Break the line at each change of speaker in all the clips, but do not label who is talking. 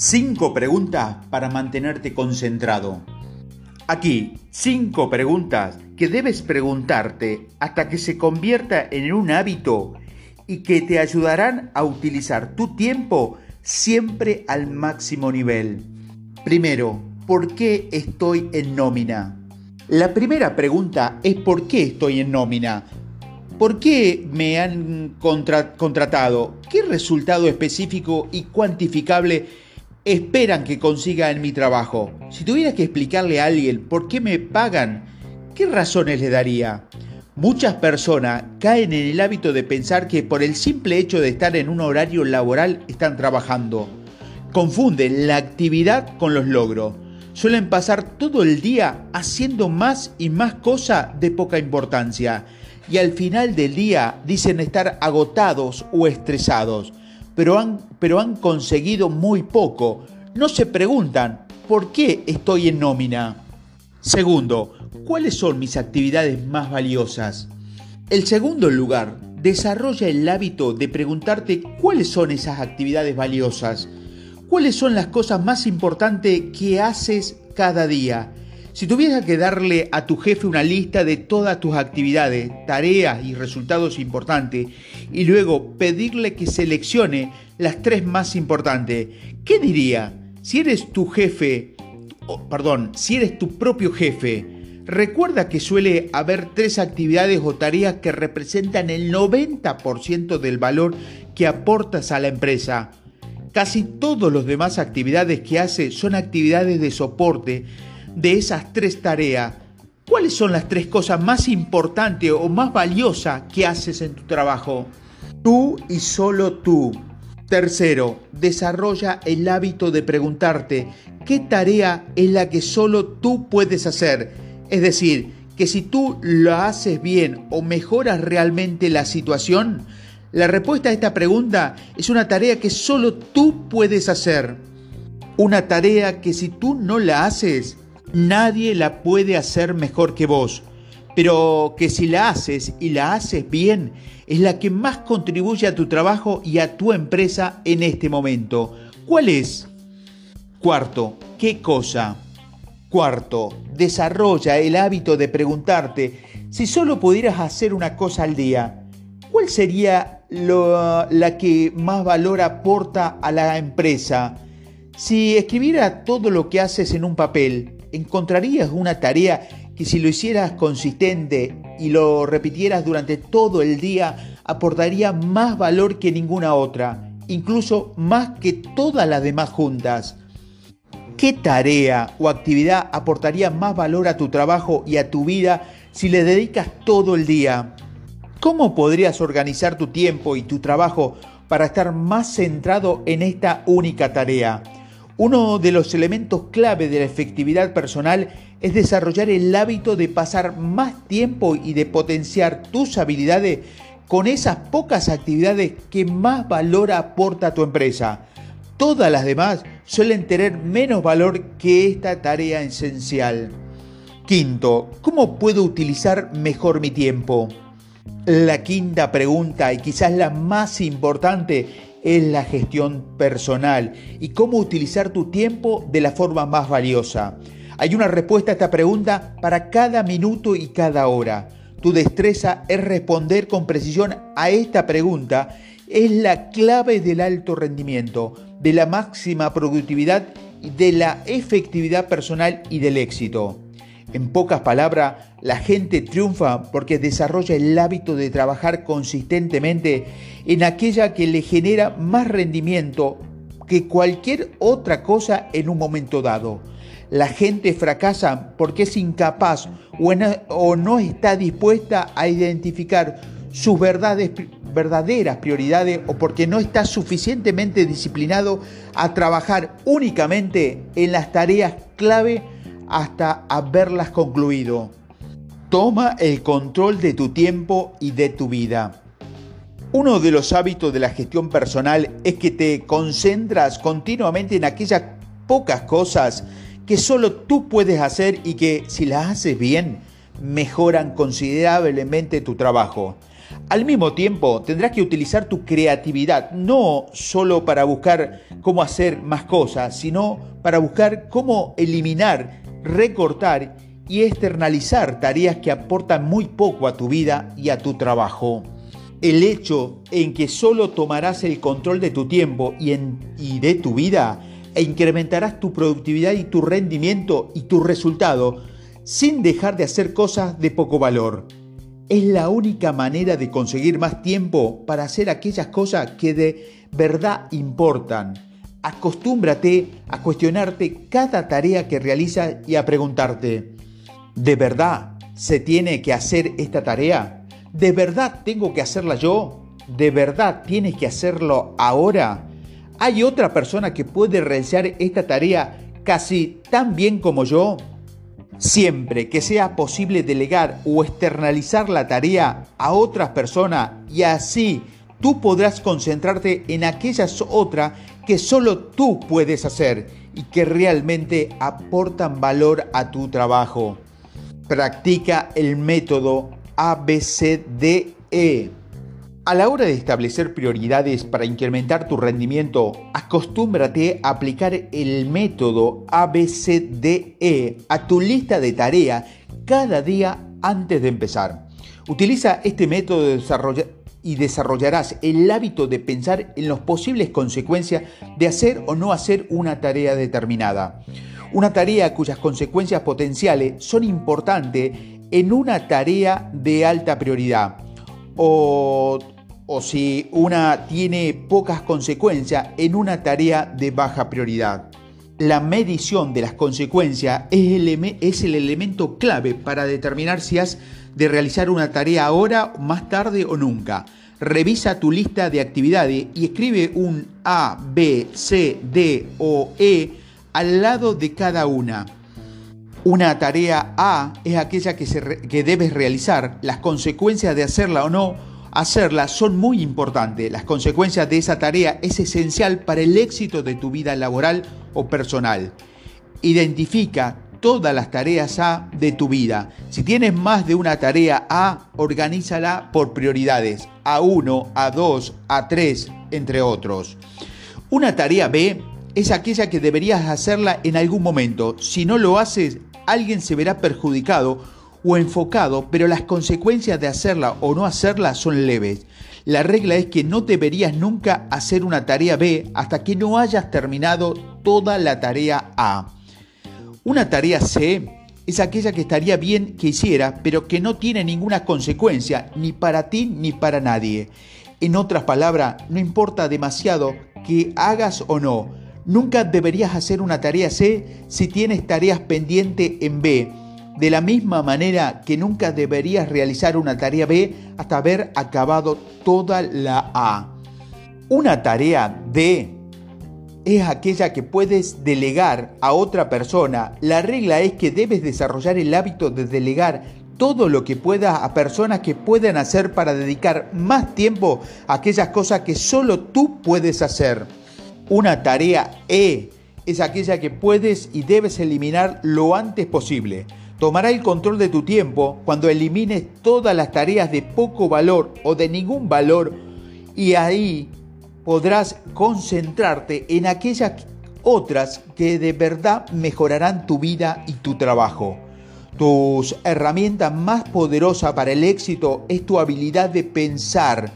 Cinco preguntas para mantenerte concentrado. Aquí, cinco preguntas que debes preguntarte hasta que se convierta en un hábito y que te ayudarán a utilizar tu tiempo siempre al máximo nivel. Primero, ¿por qué estoy en nómina? La primera pregunta es ¿por qué estoy en nómina? ¿Por qué me han contratado? ¿Qué resultado específico y cuantificable esperan que consiga en mi trabajo? Si tuviera que explicarle a alguien por qué me pagan, ¿qué razones le daría? Muchas personas caen en el hábito de pensar que por el simple hecho de estar en un horario laboral están trabajando. Confunden la actividad con los logros. Suelen pasar todo el día haciendo más y más cosas de poca importancia y al final del día dicen estar agotados o estresados, pero han, pero han conseguido muy poco. No se preguntan, ¿por qué estoy en nómina? Segundo, ¿cuáles son mis actividades más valiosas? El segundo lugar, desarrolla el hábito de preguntarte cuáles son esas actividades valiosas. ¿Cuáles son las cosas más importantes que haces cada día? Si tuvieras que darle a tu jefe una lista de todas tus actividades, tareas y resultados importantes, y luego pedirle que seleccione las tres más importantes, ¿qué diría? Si eres tu jefe, perdón, si eres tu propio jefe, recuerda que suele haber tres actividades o tareas que representan el 90% del valor que aportas a la empresa. Casi todas las demás actividades que hace son actividades de soporte de esas tres tareas, ¿cuáles son las tres cosas más importantes o más valiosas que haces en tu trabajo? Tú y solo tú. Tercero, desarrolla el hábito de preguntarte qué tarea es la que solo tú puedes hacer. Es decir, que si tú lo haces bien o mejoras realmente la situación, la respuesta a esta pregunta es una tarea que solo tú puedes hacer. Una tarea que si tú no la haces, Nadie la puede hacer mejor que vos, pero que si la haces y la haces bien, es la que más contribuye a tu trabajo y a tu empresa en este momento. ¿Cuál es? Cuarto, ¿qué cosa? Cuarto, desarrolla el hábito de preguntarte si solo pudieras hacer una cosa al día, ¿cuál sería la que más valor aporta a la empresa? Si escribiera todo lo que haces en un papel, encontrarías una tarea que si lo hicieras consistente y lo repitieras durante todo el día, aportaría más valor que ninguna otra, incluso más que todas las demás juntas. ¿Qué tarea o actividad aportaría más valor a tu trabajo y a tu vida si le dedicas todo el día? ¿Cómo podrías organizar tu tiempo y tu trabajo para estar más centrado en esta única tarea? Uno de los elementos clave de la efectividad personal es desarrollar el hábito de pasar más tiempo y de potenciar tus habilidades con esas pocas actividades que más valor aporta a tu empresa. Todas las demás suelen tener menos valor que esta tarea esencial. Quinto, ¿cómo puedo utilizar mejor mi tiempo? La quinta pregunta, y quizás la más importante, es la gestión personal y cómo utilizar tu tiempo de la forma más valiosa. Hay una respuesta a esta pregunta para cada minuto y cada hora. Tu destreza es responder con precisión a esta pregunta. Es la clave del alto rendimiento, de la máxima productividad, de la efectividad personal y del éxito. En pocas palabras, la gente triunfa porque desarrolla el hábito de trabajar consistentemente en aquella que le genera más rendimiento que cualquier otra cosa en un momento dado. La gente fracasa porque es incapaz o no está dispuesta a identificar sus verdaderas prioridades o porque no está suficientemente disciplinado a trabajar únicamente en las tareas clave hasta haberlas concluido. Toma el control de tu tiempo y de tu vida. Uno de los hábitos de la gestión personal es que te concentras continuamente en aquellas pocas cosas que solo tú puedes hacer y que si las haces bien, mejoran considerablemente tu trabajo. Al mismo tiempo, tendrás que utilizar tu creatividad, no solo para buscar cómo hacer más cosas, sino para buscar cómo eliminar, recortar y externalizar tareas que aportan muy poco a tu vida y a tu trabajo. El hecho en que solo tomarás el control de tu tiempo y, y de tu vida e incrementarás tu productividad y tu rendimiento y tu resultado sin dejar de hacer cosas de poco valor. Es la única manera de conseguir más tiempo para hacer aquellas cosas que de verdad importan. Acostúmbrate a cuestionarte cada tarea que realizas y a preguntarte, ¿de verdad se tiene que hacer esta tarea? ¿De verdad tengo que hacerla yo? ¿De verdad tienes que hacerlo ahora? ¿Hay otra persona que puede realizar esta tarea casi tan bien como yo? Siempre que sea posible delegar o externalizar la tarea a otras personas y así tú podrás concentrarte en aquellas otras que solo tú puedes hacer y que realmente aportan valor a tu trabajo. Practica el método ABCDE. A la hora de establecer prioridades para incrementar tu rendimiento, acostúmbrate a aplicar el método ABCDE a tu lista de tareas cada día antes de empezar. Utiliza este método y desarrollarás el hábito de pensar en las posibles consecuencias de hacer o no hacer una tarea determinada. Una tarea cuyas consecuencias potenciales son importantes en una tarea de alta prioridad o si una tiene pocas consecuencias en una tarea de baja prioridad. La medición de las consecuencias es el, elemento clave para determinar si has de realizar una tarea ahora, más tarde o nunca. Revisa tu lista de actividades y escribe un A, B, C, D o E al lado de cada una. Una tarea A es aquella que, que debes realizar. Las consecuencias de hacerla o no hacerla son muy importantes. Las consecuencias de esa tarea es esencial para el éxito de tu vida laboral o personal. Identifica todas las tareas A de tu vida. Si tienes más de una tarea A, organízala por prioridades. A1, A2, A3, entre otros. Una tarea B es aquella que deberías hacerla en algún momento. Si no lo haces, alguien se verá perjudicado o enfocado, pero las consecuencias de hacerla o no hacerla son leves. La regla es que no deberías nunca hacer una tarea B hasta que no hayas terminado toda la tarea A. Una tarea C es aquella que estaría bien que hiciera, pero que no tiene ninguna consecuencia ni para ti ni para nadie. En otras palabras, no importa demasiado que hagas o no. Nunca deberías hacer una tarea C si tienes tareas pendientes en B de la misma manera que nunca deberías realizar una tarea B hasta haber acabado toda la A. Una tarea D es aquella que puedes delegar a otra persona. La regla es que debes desarrollar el hábito de delegar todo lo que puedas a personas que puedan hacer para dedicar más tiempo a aquellas cosas que solo tú puedes hacer. Una tarea E es aquella que puedes y debes eliminar lo antes posible tomará el control de tu tiempo cuando elimines todas las tareas de poco valor o de ningún valor y ahí podrás concentrarte en aquellas otras que de verdad mejorarán tu vida y tu trabajo. Tus herramienta más poderosa para el éxito es tu habilidad de pensar.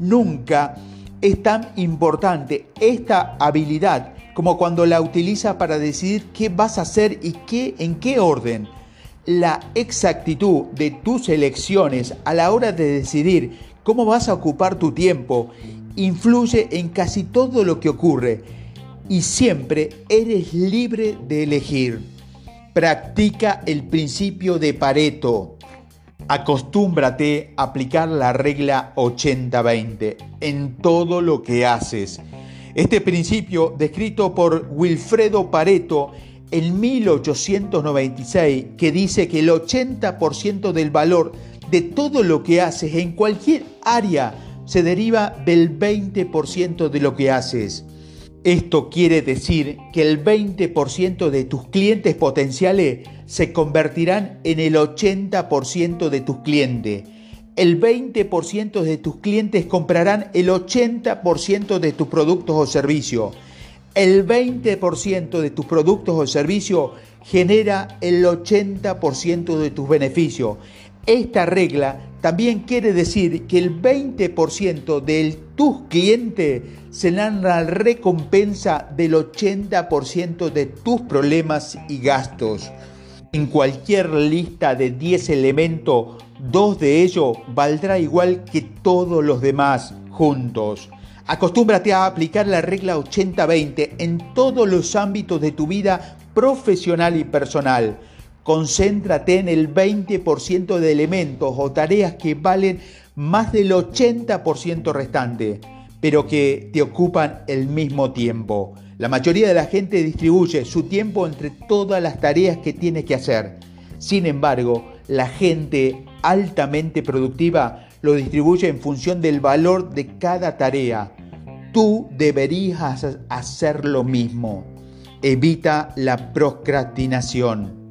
Nunca es tan importante esta habilidad como cuando la utilizas para decidir qué vas a hacer y qué en qué orden la exactitud de tus elecciones a la hora de decidir cómo vas a ocupar tu tiempo influye en casi todo lo que ocurre y siempre eres libre de elegir. Practica el principio de Pareto. Acostúmbrate a aplicar la regla 80-20 en todo lo que haces. Este principio, descrito por Wilfredo Pareto, en 1896 que dice que el 80% del valor de todo lo que haces en cualquier área se deriva del 20% de lo que haces. Esto quiere decir que el 20% de tus clientes potenciales se convertirán en el 80% de tus clientes. El 20% de tus clientes comprarán el 80% de tus productos o servicios. El 20% de tus productos o servicios genera el 80% de tus beneficios. Esta regla también quiere decir que el 20% de tus clientes se dan la recompensa del 80% de tus problemas y gastos. En cualquier lista de 10 elementos, dos de ellos valdrá igual que todos los demás juntos. Acostúmbrate a aplicar la regla 80-20 en todos los ámbitos de tu vida profesional y personal. Concéntrate en el 20% de elementos o tareas que valen más del 80% restante, pero que te ocupan el mismo tiempo. La mayoría de la gente distribuye su tiempo entre todas las tareas que tiene que hacer. Sin embargo, la gente altamente productiva lo distribuye en función del valor de cada tarea. Tú deberías hacer lo mismo. Evita la procrastinación.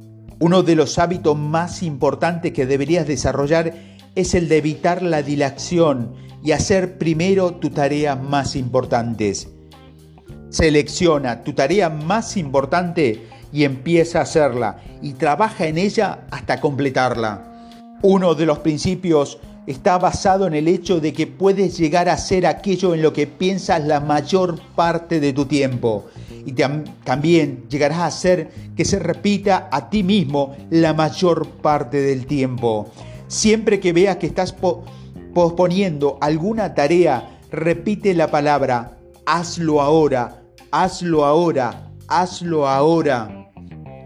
Uno de los hábitos más importantes que deberías desarrollar es el de evitar la dilación y hacer primero tus tareas más importantes. Selecciona tu tarea más importante y empieza a hacerla y trabaja en ella hasta completarla. Uno de los principios está basado en el hecho de que puedes llegar a ser aquello en lo que piensas la mayor parte de tu tiempo. Y también llegarás a hacer que se repita a ti mismo la mayor parte del tiempo. Siempre que veas que estás posponiendo alguna tarea, repite la palabra hazlo ahora hazlo ahora, hazlo ahora.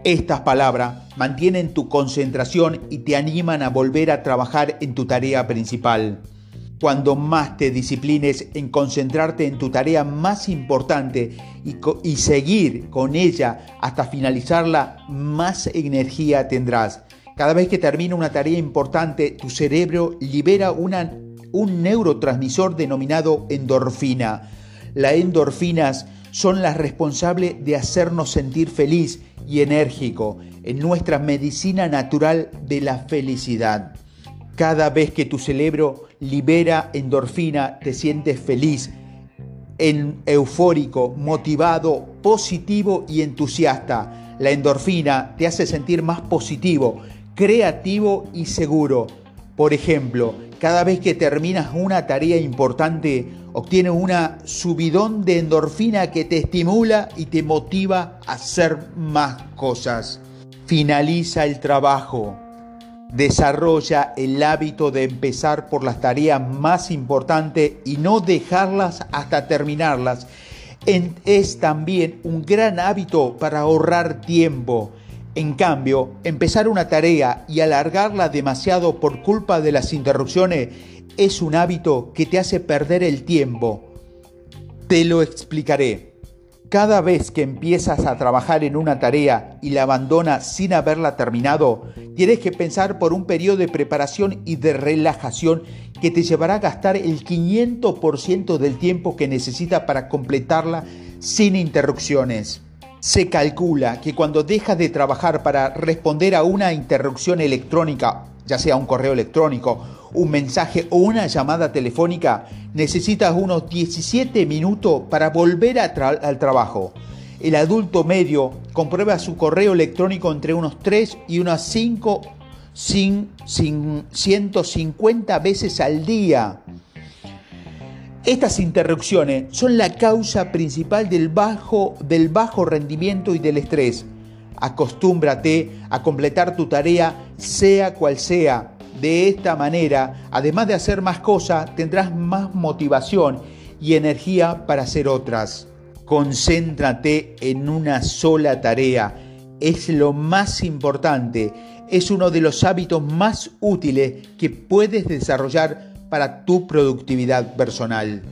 Estas palabras mantienen tu concentración y te animan a volver a trabajar en tu tarea principal. Cuando más te disciplines en concentrarte en tu tarea más importante y, seguir con ella hasta finalizarla, más energía tendrás. Cada vez que termina una tarea importante, tu cerebro libera un neurotransmisor denominado endorfina. Las endorfinas son las responsables de hacernos sentir feliz y enérgico en nuestra medicina natural de la felicidad. Cada vez que tu cerebro libera endorfina, te sientes feliz, en eufórico, motivado, positivo y entusiasta. La endorfina te hace sentir más positivo, creativo y seguro. Por ejemplo, cada vez que terminas una tarea importante, obtienes una subidón de endorfina que te estimula y te motiva a hacer más cosas. Finaliza el trabajo. Desarrolla el hábito de empezar por las tareas más importantes y no dejarlas hasta terminarlas. Es también un gran hábito para ahorrar tiempo en cambio, empezar una tarea y alargarla demasiado por culpa de las interrupciones es un hábito que te hace perder el tiempo. Te lo explicaré. Cada vez que empiezas a trabajar en una tarea y la abandonas sin haberla terminado, tienes que pensar por un periodo de preparación y de relajación que te llevará a gastar el 500% del tiempo que necesitas para completarla sin interrupciones. Se calcula que cuando dejas de trabajar para responder a una interrupción electrónica, ya sea un correo electrónico, un mensaje o una llamada telefónica, necesitas unos 17 minutos para volver al trabajo. El adulto medio comprueba su correo electrónico entre unos 3 y unas 5, 150 veces al día. Estas interrupciones son la causa principal del bajo, del bajo rendimiento y del estrés. Acostúmbrate a completar tu tarea sea cual sea. De esta manera, además de hacer más cosas, tendrás más motivación y energía para hacer otras. Concéntrate en una sola tarea. Es lo más importante. Es uno de los hábitos más útiles que puedes desarrollar para tu productividad personal.